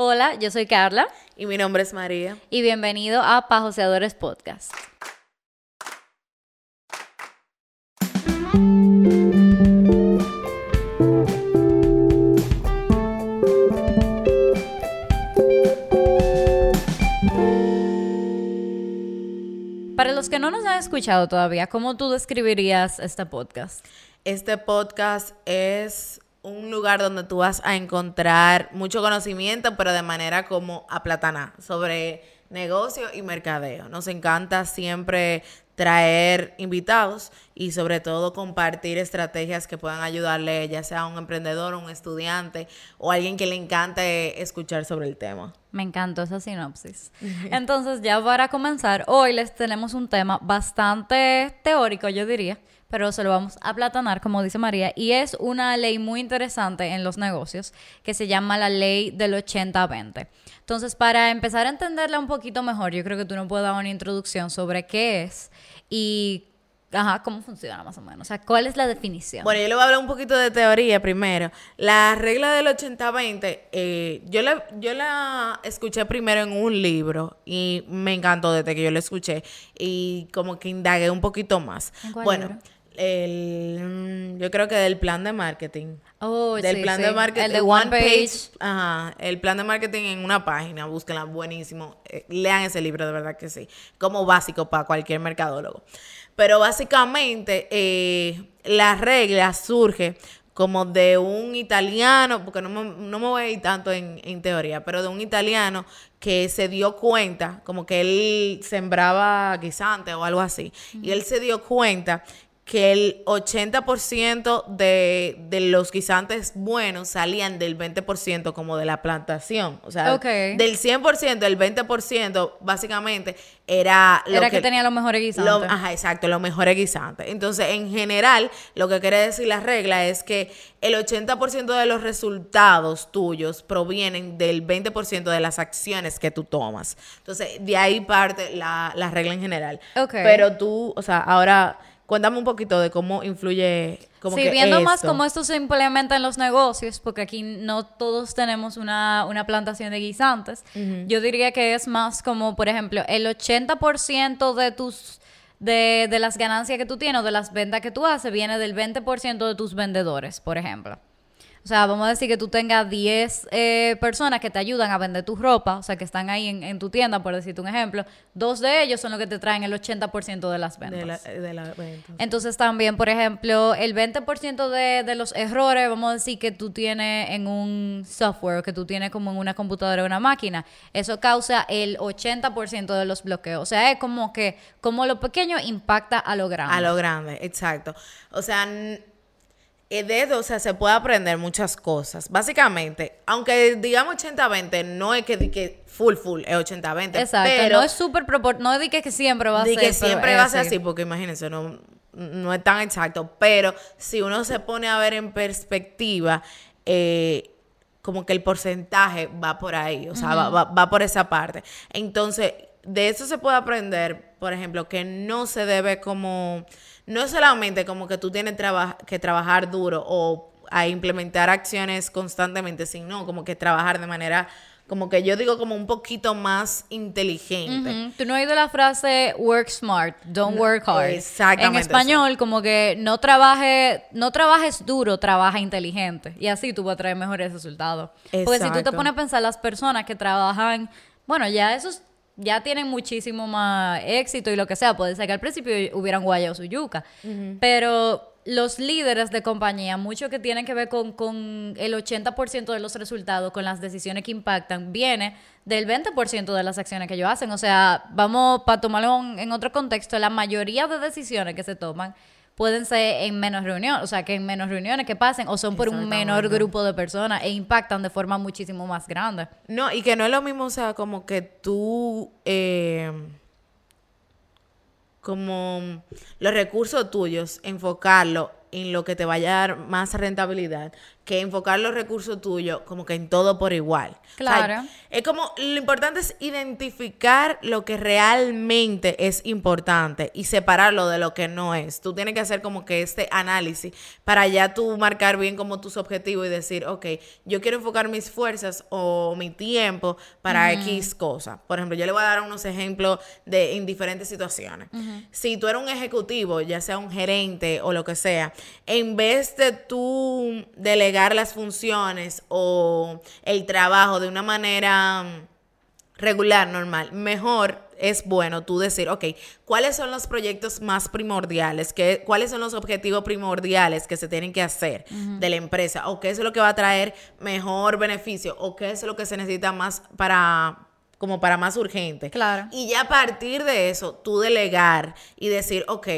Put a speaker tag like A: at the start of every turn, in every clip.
A: Hola, yo soy Carla.
B: Y mi nombre es María.
A: Y bienvenido a Pajoseadores Podcast. Para los que no nos han escuchado todavía, ¿cómo tú describirías este podcast?
B: Este podcast es un lugar donde tú vas a encontrar mucho conocimiento, pero de manera como aplatana, sobre negocio y mercadeo. Nos encanta siempre traer invitados y sobre todo compartir estrategias que puedan ayudarle ya sea a un emprendedor, un estudiante o alguien que le encante escuchar sobre el tema.
A: Me encantó esa sinopsis. Entonces ya para comenzar, hoy les tenemos un tema bastante teórico, yo diría, pero se lo vamos a platanar, como dice María, y es una ley muy interesante en los negocios que se llama la ley del 80-20. Entonces, para empezar a entenderla un poquito mejor, yo creo que tú nos puedes dar una introducción sobre qué es y Ajá, ¿cómo funciona más o menos? O sea, ¿cuál es la definición?
B: Bueno, yo le voy a hablar un poquito de teoría primero. La regla del 80-20, eh, yo, la, yo la escuché primero en un libro y me encantó desde que yo la escuché y como que indagué un poquito más. bueno, el, yo creo que del plan de marketing.
A: Oh,
B: del plan de marketing.
A: El de One Page.
B: Ajá, el plan de marketing en una página, búsquenla, buenísimo. Eh, lean ese libro, de verdad que sí. Como básico para cualquier mercadólogo. Pero básicamente eh, la regla surge como de un italiano, porque no me, no me voy a ir tanto en, en, teoría, pero de un italiano que se dio cuenta, como que él sembraba guisante o algo así, y él se dio cuenta que el 80% de, de, los guisantes buenos salían del 20% como de la plantación. O sea, del 100%, el 20% básicamente era
A: lo era que, tenía los mejores guisantes.
B: ajá, exacto, los mejores guisantes. Entonces, en general, lo que quiere decir la regla es que el 80% de los resultados tuyos provienen del 20% de las acciones que tú tomas. Entonces, de ahí parte la, la regla en general. Pero tú, o sea, ahora Cuéntame un poquito de cómo influye. Como
A: sí, viendo más cómo esto se implementa en los negocios, porque aquí no todos tenemos una, una plantación de guisantes. Yo diría que es más como, por ejemplo, el 80% de tus. De, de las ganancias que tú tienes o de las ventas que tú haces viene del 20% de tus vendedores, por ejemplo. O sea, vamos a decir que tú tengas 10 eh, personas que te ayudan a vender tu ropa, o sea, que están ahí en, tu tienda, por decirte un ejemplo. Dos de ellos son los que te traen el 80% de las ventas.
B: De la, de
A: Entonces también, por ejemplo, el 20% de, de los errores, vamos a decir que tú tienes en un software, que tú tienes como en una computadora o una máquina, eso causa el 80% de los bloqueos. O sea, es como que como lo pequeño impacta a lo grande.
B: A lo grande, exacto. O sea, eh, de eso, o sea, se puede aprender muchas cosas. Básicamente, aunque digamos 80-20, no es que, que full, full, es 80-20.
A: Exacto, pero no es súper no es de que, siempre va a ser.
B: De que siempre va a ser así, porque imagínense, no, no es tan exacto. Pero si uno se pone a ver en perspectiva, eh, como que el porcentaje va por ahí, o sea, va, va por esa parte. Entonces, de eso se puede aprender, por ejemplo, que no se debe como no solamente como que tú tienes que trabajar duro o a implementar acciones constantemente, sino como que trabajar de manera, como que yo digo como un poquito más inteligente.
A: Tú no has oído la frase work smart, don't work hard.
B: Exactamente.
A: En español, como que no trabaje, no trabajes duro, trabaja inteligente. Y así tú vas a traer mejores resultados. Porque si tú te pones a pensar las personas que trabajan, bueno, ya esos ya tienen muchísimo más éxito y lo que sea. Puede ser que al principio hubieran guayado su yuca. Pero los líderes de compañía, mucho que tienen que ver con, con el 80% de los resultados, con las decisiones que impactan, viene del 20% de las acciones que ellos hacen. O sea, vamos, para tomarlo en otro contexto, la mayoría de decisiones que se toman pueden ser en menos reuniones, o sea, que en menos reuniones que pasen, o son por un menor grupo de personas e impactan de forma muchísimo más grande.
B: No, y que no es lo mismo, o sea, como que tú, eh, como los recursos tuyos, enfocarlo en lo que te vaya a dar más rentabilidad que enfocar los recursos tuyos como que en todo por igual.
A: Claro.
B: es como lo importante es identificar lo que realmente es importante y separarlo de lo que no es. Tú tienes que hacer como que este análisis para ya tú marcar bien como tus objetivos y decir, ok, yo quiero enfocar mis fuerzas o mi tiempo para X cosa. Por ejemplo, yo le voy a dar unos ejemplos de en diferentes situaciones. Si tú eres un ejecutivo, ya sea un gerente o lo que sea, en vez de tú delegar las funciones o el trabajo de una manera mm, regular, normal, mejor es bueno tú decir, ok, ¿cuáles son los proyectos más primordiales? ¿Qué, ¿Cuáles son los objetivos primordiales que se tienen que hacer de la empresa? ¿O qué es lo que va a traer mejor beneficio? ¿O qué es lo que se necesita más para como para más urgente?
A: Claro.
B: Y ya a partir de eso, tú delegar y decir, ok,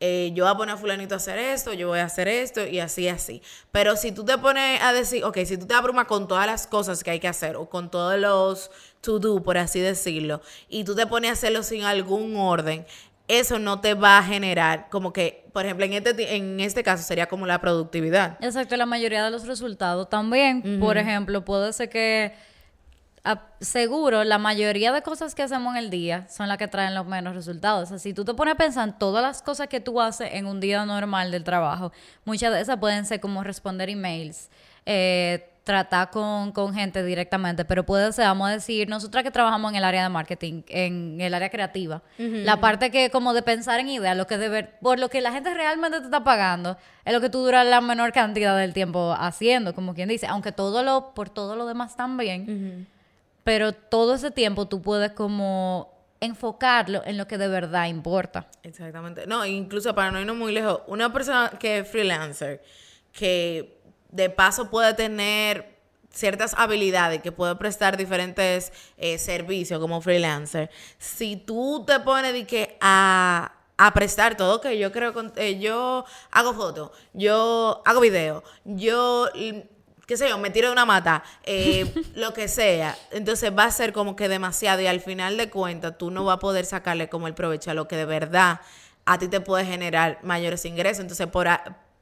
B: eh, yo voy a poner a fulanito a hacer esto, yo voy a hacer esto y así, así. Pero si tú te pones a decir, ok, si tú te abrumas con todas las cosas que hay que hacer o con todos los to do, por así decirlo, y tú te pones a hacerlo sin algún orden, eso no te va a generar como que, por ejemplo, en este, en este caso sería como la productividad.
A: Exacto, la mayoría de los resultados también. Por ejemplo, puede ser que seguro la mayoría de cosas que hacemos en el día son las que traen los menos resultados. O sea, si tú te pones a pensar en todas las cosas que tú haces en un día normal del trabajo, muchas de esas pueden ser como responder emails, eh, tratar con, gente directamente, pero puede ser, vamos a decir, nosotras que trabajamos en el área de marketing, en el área creativa, la parte que como de pensar en ideas, lo que de ver, por lo que la gente realmente te está pagando, es lo que tú duras la menor cantidad del tiempo haciendo, como quien dice, aunque todo lo, por todo lo demás también pero todo ese tiempo tú puedes como enfocarlo en lo que de verdad importa.
B: Exactamente. No, incluso para no irnos muy lejos, una persona que es freelancer, que de paso puede tener ciertas habilidades, que puede prestar diferentes eh, servicios como freelancer, si tú te pones que a, prestar todo, que yo creo, eh, yo hago fotos, yo hago video, yo qué sé yo, me tiro de una mata, eh, lo que sea. Entonces va a ser como que demasiado y al final de cuentas tú no vas a poder sacarle como el provecho a lo que de verdad a ti te puede generar mayores ingresos. Entonces por,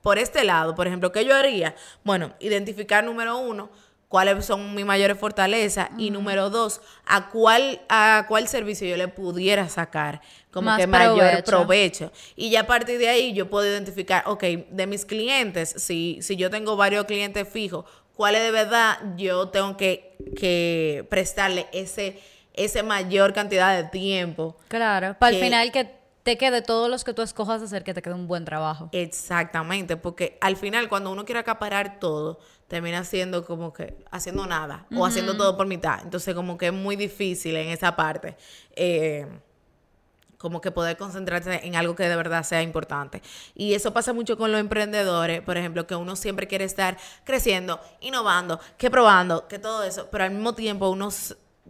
B: por este lado, por ejemplo, ¿qué yo haría? Bueno, identificar número uno cuáles son mis mayores fortalezas y número dos, a cuál, a cuál servicio yo le pudiera sacar como que mayor provecho. Y ya a partir de ahí yo puedo identificar, ok, de mis clientes, si, si yo tengo varios clientes fijos, cuáles de verdad yo tengo que, que prestarle ese, ese mayor cantidad de tiempo.
A: Claro, para el final que te quede todos los que tú escojas hacer que te quede un buen trabajo.
B: Exactamente, porque al final cuando uno quiere acaparar todo, termina haciendo como que haciendo nada o haciendo todo por mitad. Entonces como que es muy difícil en esa parte. Eh, como que poder concentrarse en algo que de verdad sea importante. Y eso pasa mucho con los emprendedores, por ejemplo, que uno siempre quiere estar creciendo, innovando, que probando, que todo eso, pero al mismo tiempo uno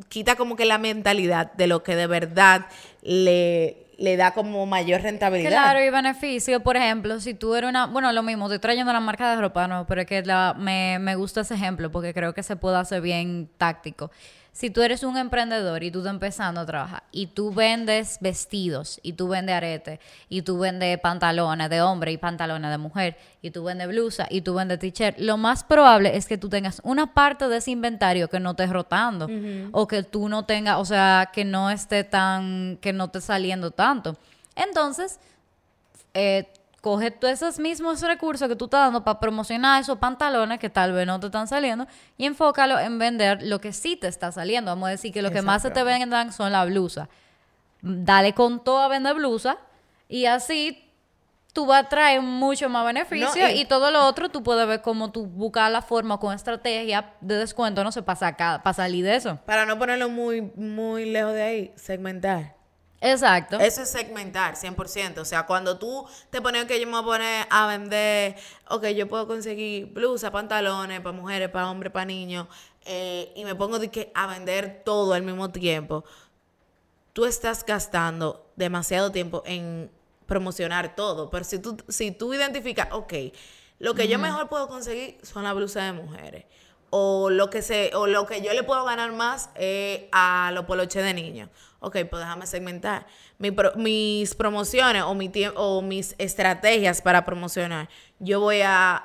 B: quita como que la mentalidad de lo que de verdad le, le da como mayor rentabilidad.
A: Claro, y beneficio. Por ejemplo, si tú eres una... Bueno, lo mismo, estoy trayendo la marca de ropa, no, pero es que la, me, me gusta ese ejemplo porque creo que se puede hacer bien táctico si tú eres un emprendedor y tú estás empezando a trabajar y tú vendes vestidos y tú vendes aretes y tú vendes pantalones de hombre y pantalones de mujer y tú vendes blusa y tú vendes t-shirt, lo más probable es que tú tengas una parte de ese inventario que no esté rotando o que tú no tengas, o sea, que no esté tan, que no esté saliendo tanto. Entonces, eh, coge todos esos mismos recursos que tú estás dando para promocionar esos pantalones que tal vez no te están saliendo y enfócalo en vender lo que sí te está saliendo. Vamos a decir que lo que más se te vendan son las blusas. Dale con todo a vender blusa y así tú vas a traer mucho más beneficio y, todo lo otro tú puedes ver cómo tú buscas la forma con estrategia de descuento, no sé, para, para salir de eso.
B: Para no ponerlo muy, muy lejos de ahí, segmentar.
A: Exacto.
B: Eso es segmentar, 100%. O sea, cuando tú te pones que yo me voy a poner a vender, ok, yo puedo conseguir blusas, pantalones para mujeres, para hombres, para niños, eh, y me pongo de que a vender todo al mismo tiempo, tú estás gastando demasiado tiempo en promocionar todo. Pero si tú, si tú identificas, ok, lo que yo mejor puedo conseguir son las blusas de mujeres. O lo que se, o lo que yo le puedo ganar más es a los poloches de niños ok, pues déjame segmentar. mis promociones o, mi o mis estrategias para promocionar, yo voy a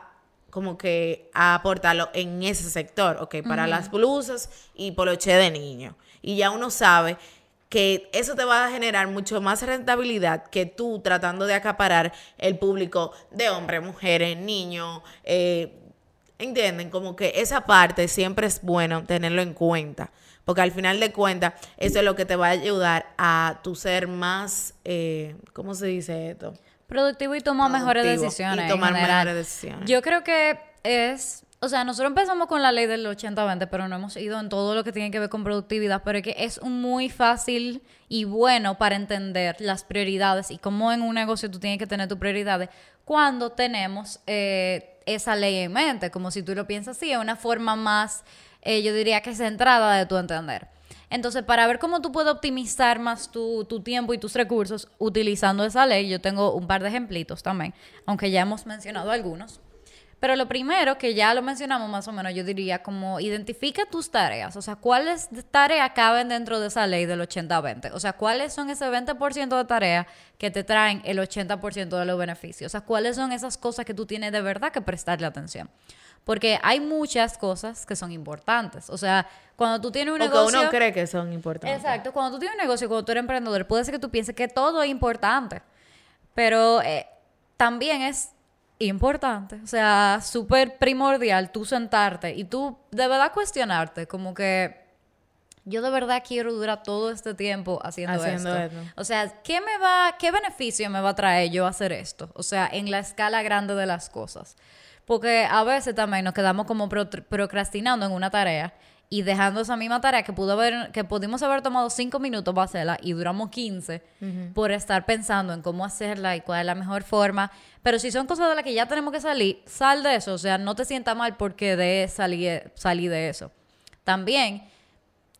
B: como que a aportarlo en ese sector, ok, para las blusas y poloche de niño. Y ya uno sabe que eso te va a generar mucho más rentabilidad que tú tratando de acaparar el público de hombres, mujeres, niños, eh, ¿entienden? Como que esa parte siempre es bueno tenerlo en cuenta, porque al final de cuentas eso es lo que te va a ayudar a tu ser más, eh, ¿cómo se dice esto?
A: Productivo y tomar mejores decisiones. Y tomar mejores decisiones. Yo creo que es o sea, nosotros empezamos con la ley del 80-20, pero no hemos ido en todo lo que tiene que ver con productividad, pero es que es muy fácil y bueno para entender las prioridades y cómo en un negocio tú tienes que tener tus prioridades cuando tenemos eh, esa ley en mente, como si tú lo piensas así, es una forma más, eh, yo diría que centrada de tu entender. Entonces, para ver cómo tú puedes optimizar más tu, tu, tiempo y tus recursos utilizando esa ley, yo tengo un par de ejemplitos también, aunque ya hemos mencionado algunos. Pero lo primero, que ya lo mencionamos más o menos, yo diría como identifica tus tareas. O sea, ¿cuáles tareas caben dentro de esa ley del 80-20? O sea, ¿cuáles son ese 20% de tareas que te traen el 80% de los beneficios? O sea, ¿cuáles son esas cosas que tú tienes de verdad que prestarle atención? Porque hay muchas cosas que son importantes. O sea, cuando tú tienes un negocio...
B: que uno cree que son importantes.
A: Exacto. Cuando tú tienes un negocio, cuando tú eres emprendedor, puede ser que tú pienses que todo es importante. Pero eh, también es importante, o sea, súper primordial tú sentarte y tú de verdad cuestionarte, como que yo de verdad quiero durar todo este tiempo haciendo, esto. O sea, ¿qué me va, qué beneficio me va a traer yo hacer esto? O sea, en la escala grande de las cosas. Porque a veces también nos quedamos como procrastinando en una tarea y dejando esa misma tarea que pudo haber, que pudimos haber tomado cinco minutos para hacerla y duramos 15 por estar pensando en cómo hacerla y cuál es la mejor forma. Pero si son cosas de las que ya tenemos que salir, sal de eso. O sea, no te sientas mal porque de salir, salir de eso. También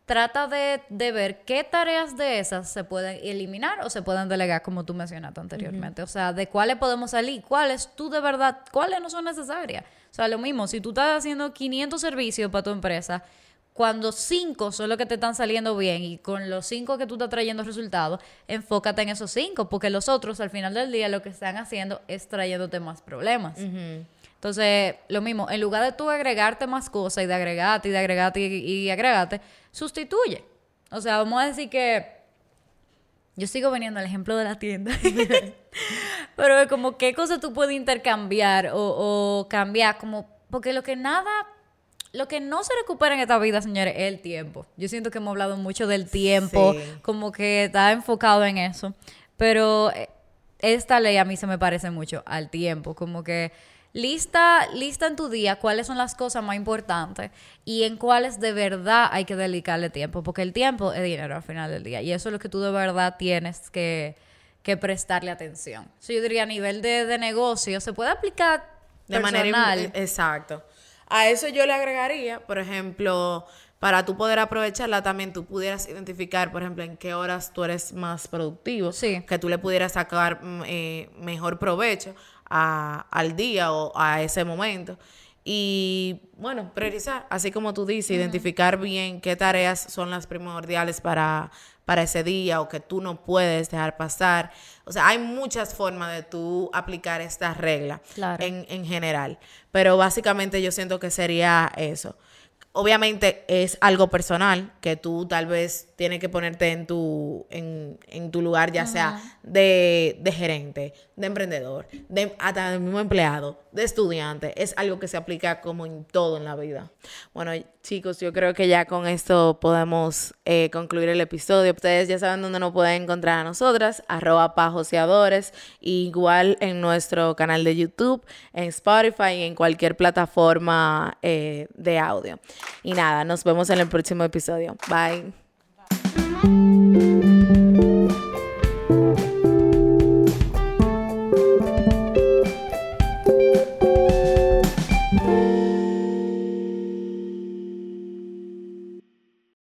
A: trata de, ver qué tareas de esas se pueden eliminar o se pueden delegar, como tú mencionaste anteriormente. O sea, de cuáles podemos salir, cuáles tú de verdad, cuáles no son necesarias. O sea, lo mismo, si tú estás haciendo 500 servicios para tu empresa, cuando cinco son los que te están saliendo bien y con los cinco que tú estás trayendo resultados, enfócate en esos cinco, porque los otros al final del día lo que están haciendo es trayéndote más problemas. Entonces, lo mismo, en lugar de tú agregarte más cosas y de agregarte y de agregarte y, agregarte, sustituye. O sea, vamos a decir que yo sigo veniendo al ejemplo de la tienda. Pero como qué cosas tú puedes intercambiar o, o, cambiar, como, porque lo que nada lo que no se recupera en esta vida, señores, es el tiempo. Yo siento que hemos hablado mucho del tiempo, como que está enfocado en eso. Pero eh, esta ley a mí se me parece mucho al tiempo, como que lista, lista en tu día cuáles son las cosas más importantes y en cuáles de verdad hay que dedicarle tiempo, porque el tiempo es dinero al final del día y eso es lo que tú de verdad tienes que, prestarle atención. yo diría a nivel de, negocio, se puede aplicar de manera
B: exacto. A eso yo le agregaría, por ejemplo, para tú poder aprovecharla también, tú pudieras identificar, por ejemplo, en qué horas tú eres más productivo, que tú le pudieras sacar mm, eh, mejor provecho al día o a ese momento. Y bueno, priorizar, así como tú dices, identificar bien qué tareas son las primordiales para, para ese día o que tú no puedes dejar pasar. O sea, hay muchas formas de tú aplicar esta regla en, en general. Pero básicamente yo siento que sería eso obviamente es algo personal que tú tal vez tienes que ponerte en tu, en, tu lugar, ya sea de, gerente, de emprendedor, de hasta de mismo empleado, de estudiante. Es algo que se aplica como en todo en la vida. Bueno, chicos, yo creo que ya con esto podemos eh, concluir el episodio. Ustedes ya saben dónde nos pueden encontrar a nosotras, arroba pajoseadores, igual en nuestro canal de YouTube, en Spotify y en cualquier plataforma eh, de audio. Y nada, nos vemos en el próximo episodio. Bye. Música